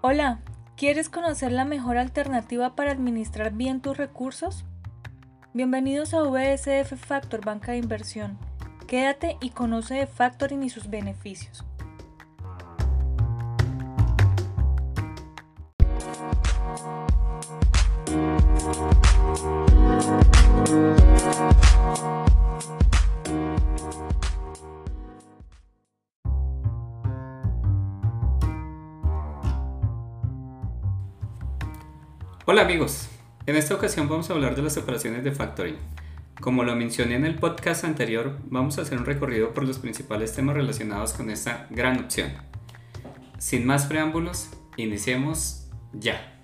Hola, ¿quieres conocer la mejor alternativa para administrar bien tus recursos? Bienvenidos a VSF Factor Banca de Inversión. Quédate y conoce de Factoring y sus beneficios. Hola amigos, en esta ocasión vamos a hablar de las operaciones de factoring. Como lo mencioné en el podcast anterior, vamos a hacer un recorrido por los principales temas relacionados con esta gran opción. Sin más preámbulos, iniciemos ya.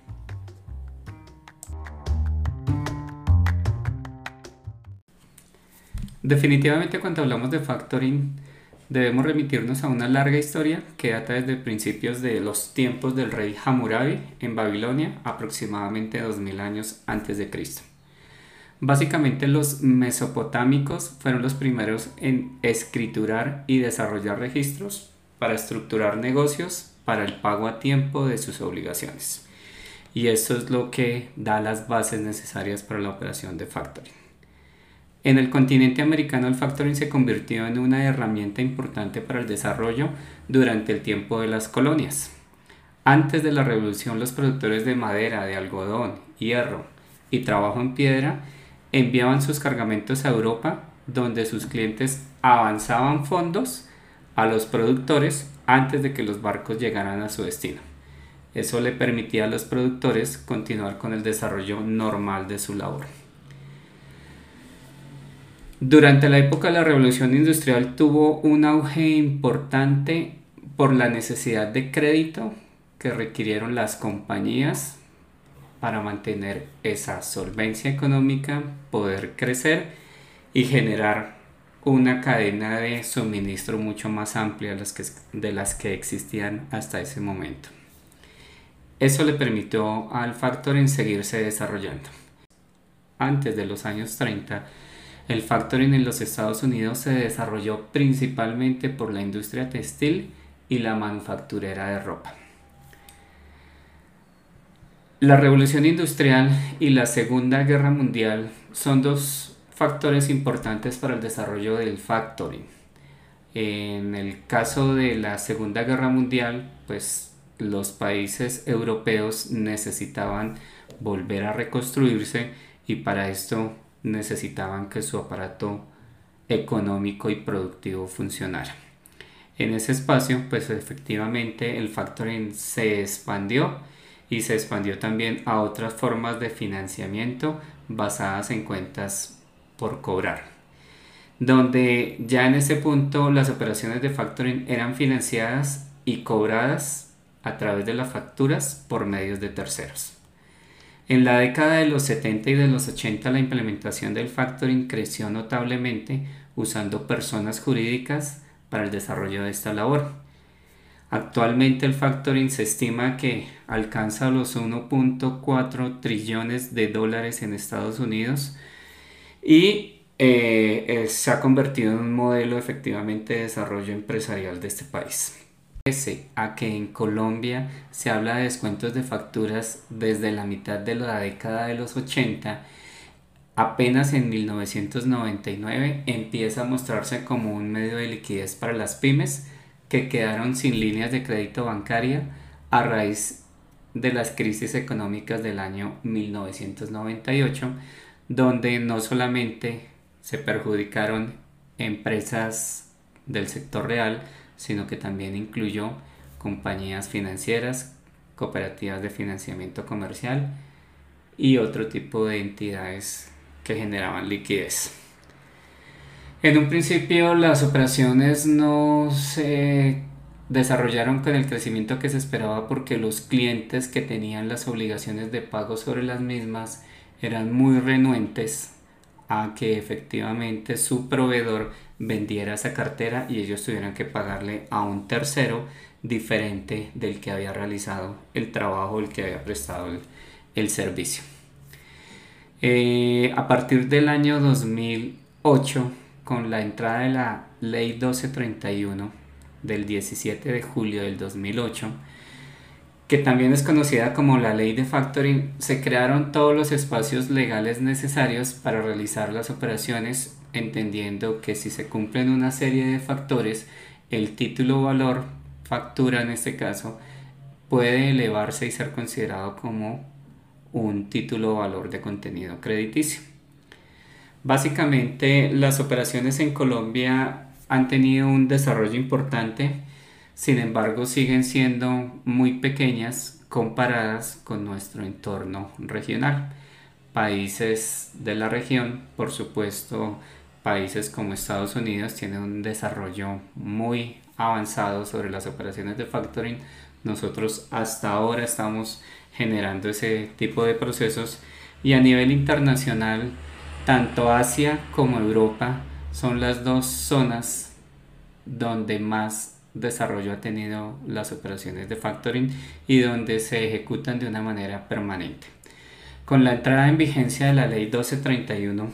Definitivamente cuando hablamos de factoring debemos remitirnos a una larga historia que data desde principios de los tiempos del rey Hammurabi en Babilonia, aproximadamente 2000 años antes de Cristo. Básicamente los mesopotámicos fueron los primeros en escriturar y desarrollar registros para estructurar negocios para el pago a tiempo de sus obligaciones. Y esto es lo que da las bases necesarias para la operación de factoring. En el continente americano el factoring se convirtió en una herramienta importante para el desarrollo durante el tiempo de las colonias. Antes de la revolución los productores de madera, de algodón, hierro y trabajo en piedra enviaban sus cargamentos a Europa donde sus clientes avanzaban fondos a los productores antes de que los barcos llegaran a su destino. Eso le permitía a los productores continuar con el desarrollo normal de su labor. Durante la época de la revolución industrial tuvo un auge importante por la necesidad de crédito que requirieron las compañías para mantener esa solvencia económica, poder crecer y generar una cadena de suministro mucho más amplia de las que existían hasta ese momento. Eso le permitió al factor seguirse desarrollando. Antes de los años 30, el factoring en los Estados Unidos se desarrolló principalmente por la industria textil y la manufacturera de ropa. La revolución industrial y la Segunda Guerra Mundial son dos factores importantes para el desarrollo del factoring. En el caso de la Segunda Guerra Mundial, pues los países europeos necesitaban volver a reconstruirse y para esto necesitaban que su aparato económico y productivo funcionara. En ese espacio, pues efectivamente el factoring se expandió y se expandió también a otras formas de financiamiento basadas en cuentas por cobrar, donde ya en ese punto las operaciones de factoring eran financiadas y cobradas a través de las facturas por medios de terceros. En la década de los 70 y de los 80 la implementación del factoring creció notablemente usando personas jurídicas para el desarrollo de esta labor. Actualmente el factoring se estima que alcanza los 1.4 trillones de dólares en Estados Unidos y eh, se ha convertido en un modelo efectivamente de desarrollo empresarial de este país. Pese a que en Colombia se habla de descuentos de facturas desde la mitad de la década de los 80, apenas en 1999 empieza a mostrarse como un medio de liquidez para las pymes que quedaron sin líneas de crédito bancaria a raíz de las crisis económicas del año 1998, donde no solamente se perjudicaron empresas del sector real, sino que también incluyó compañías financieras, cooperativas de financiamiento comercial y otro tipo de entidades que generaban liquidez. En un principio las operaciones no se desarrollaron con el crecimiento que se esperaba porque los clientes que tenían las obligaciones de pago sobre las mismas eran muy renuentes a que efectivamente su proveedor vendiera esa cartera y ellos tuvieran que pagarle a un tercero diferente del que había realizado el trabajo, el que había prestado el, servicio. Eh, a partir del año 2008, con la entrada de la ley 1231 del 17 de julio del 2008, que también es conocida como la ley de factoring, se crearon todos los espacios legales necesarios para realizar las operaciones, entendiendo que si se cumplen una serie de factores, el título valor, factura en este caso, puede elevarse y ser considerado como un título valor de contenido crediticio. Básicamente las operaciones en Colombia han tenido un desarrollo importante, sin embargo siguen siendo muy pequeñas comparadas con nuestro entorno regional. Países de la región, por supuesto, países como Estados Unidos tienen un desarrollo muy avanzado sobre las operaciones de factoring. Nosotros hasta ahora estamos generando ese tipo de procesos y a nivel internacional tanto Asia como Europa son las dos zonas donde más desarrollo ha tenido las operaciones de factoring y donde se ejecutan de una manera permanente. Con la entrada en vigencia de la ley 1231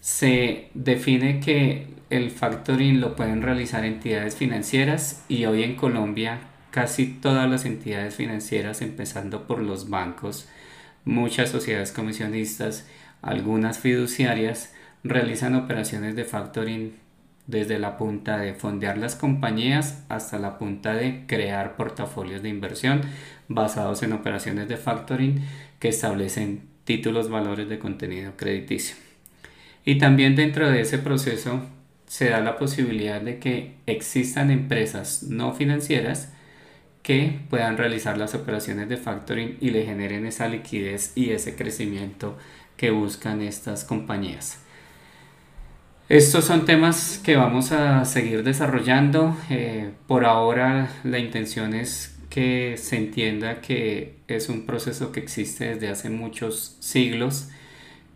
se define que el factoring lo pueden realizar entidades financieras y hoy en Colombia casi todas las entidades financieras, empezando por los bancos, muchas sociedades comisionistas, algunas fiduciarias, realizan operaciones de factoring desde la punta de fondear las compañías hasta la punta de crear portafolios de inversión basados en operaciones de factoring que establecen títulos valores de contenido crediticio. Y también dentro de ese proceso se da la posibilidad de que existan empresas no financieras que puedan realizar las operaciones de factoring y le generen esa liquidez y ese crecimiento que buscan estas compañías. Estos son temas que vamos a seguir desarrollando. Eh, por ahora la intención es que se entienda que es un proceso que existe desde hace muchos siglos,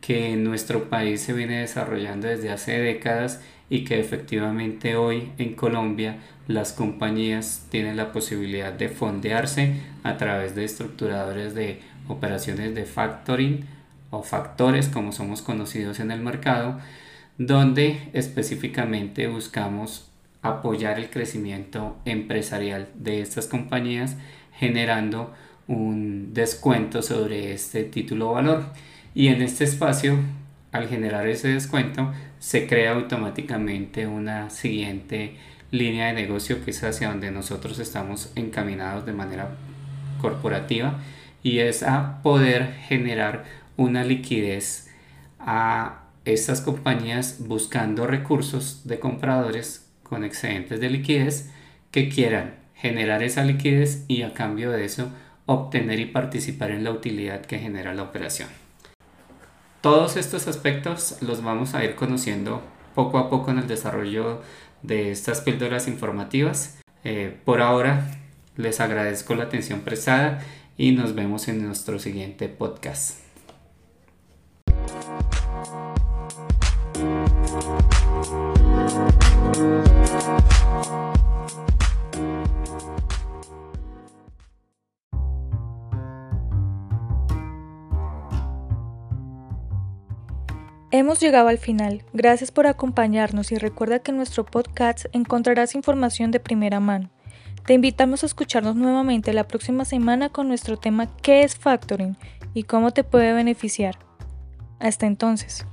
que en nuestro país se viene desarrollando desde hace décadas y que efectivamente hoy en Colombia las compañías tienen la posibilidad de fondearse a través de estructuradores de operaciones de factoring o factores como somos conocidos en el mercado, donde específicamente buscamos apoyar el crecimiento empresarial de estas compañías generando un descuento sobre este título valor. Y en este espacio al generar ese descuento se crea automáticamente una siguiente línea de negocio que es hacia donde nosotros estamos encaminados de manera corporativa y es a poder generar una liquidez a estas compañías buscando recursos de compradores con excedentes de liquidez que quieran generar esa liquidez y a cambio de eso obtener y participar en la utilidad que genera la operación. Todos estos aspectos los vamos a ir conociendo poco a poco en el desarrollo de estas píldoras informativas. Eh, por ahora les agradezco la atención prestada y nos vemos en nuestro siguiente podcast. Hemos llegado al final. Gracias por acompañarnos y recuerda que en nuestro podcast encontrarás información de primera mano. Te invitamos a escucharnos nuevamente la próxima semana con nuestro tema ¿Qué es factoring y cómo te puede beneficiar? Hasta entonces.